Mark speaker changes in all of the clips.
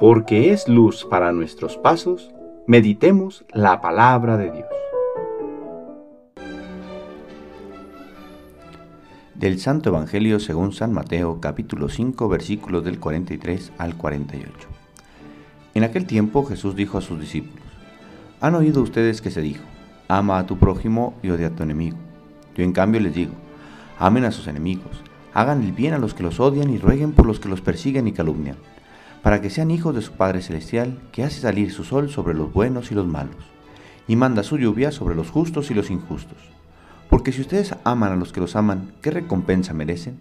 Speaker 1: porque es luz para nuestros pasos, meditemos la palabra de Dios.
Speaker 2: Del Santo Evangelio según San Mateo capítulo 5 versículos del 43 al 48. En aquel tiempo Jesús dijo a sus discípulos, Han oído ustedes que se dijo, ama a tu prójimo y odia a tu enemigo. Yo en cambio les digo, amen a sus enemigos, hagan el bien a los que los odian y rueguen por los que los persiguen y calumnian, para que sean hijos de su Padre Celestial, que hace salir su sol sobre los buenos y los malos, y manda su lluvia sobre los justos y los injustos. Porque si ustedes aman a los que los aman, ¿qué recompensa merecen?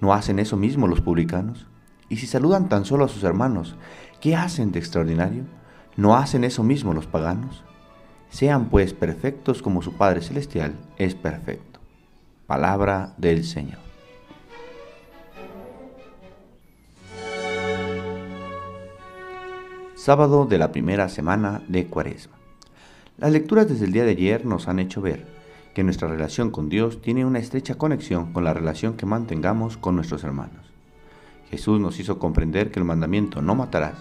Speaker 2: ¿No hacen eso mismo los publicanos? Y si saludan tan solo a sus hermanos, ¿qué hacen de extraordinario? ¿No hacen eso mismo los paganos? Sean pues perfectos como su Padre Celestial es perfecto. Palabra del Señor. Sábado de la primera semana de Cuaresma. Las lecturas desde el día de ayer nos han hecho ver que nuestra relación con Dios tiene una estrecha conexión con la relación que mantengamos con nuestros hermanos. Jesús nos hizo comprender que el mandamiento no matarás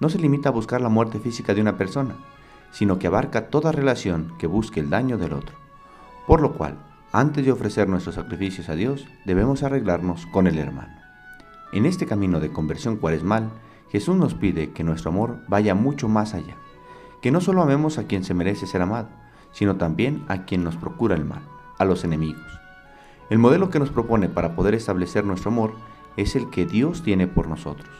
Speaker 2: no se limita a buscar la muerte física de una persona, sino que abarca toda relación que busque el daño del otro. Por lo cual, antes de ofrecer nuestros sacrificios a Dios, debemos arreglarnos con el hermano. En este camino de conversión cuaresmal, Jesús nos pide que nuestro amor vaya mucho más allá, que no solo amemos a quien se merece ser amado, sino también a quien nos procura el mal, a los enemigos. El modelo que nos propone para poder establecer nuestro amor es el que Dios tiene por nosotros,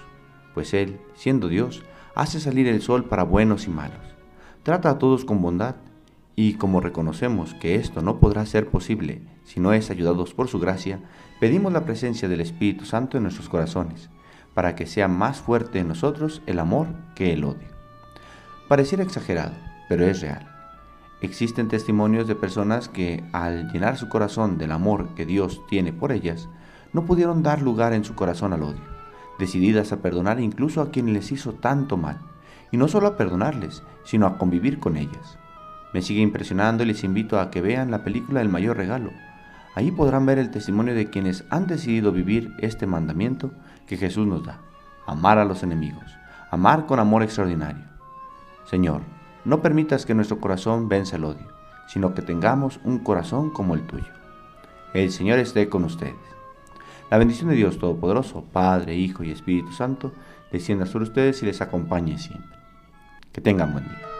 Speaker 2: pues Él, siendo Dios, hace salir el sol para buenos y malos. Trata a todos con bondad y como reconocemos que esto no podrá ser posible si no es ayudados por su gracia, pedimos la presencia del Espíritu Santo en nuestros corazones, para que sea más fuerte en nosotros el amor que el odio. Pareciera exagerado, pero es real. Existen testimonios de personas que, al llenar su corazón del amor que Dios tiene por ellas, no pudieron dar lugar en su corazón al odio, decididas a perdonar incluso a quien les hizo tanto mal, y no solo a perdonarles, sino a convivir con ellas. Me sigue impresionando y les invito a que vean la película El mayor regalo. Ahí podrán ver el testimonio de quienes han decidido vivir este mandamiento que Jesús nos da, amar a los enemigos, amar con amor extraordinario. Señor, no permitas que nuestro corazón venza el odio, sino que tengamos un corazón como el tuyo. El Señor esté con ustedes. La bendición de Dios Todopoderoso, Padre, Hijo y Espíritu Santo, descienda sobre ustedes y les acompañe siempre. Que tengan buen día.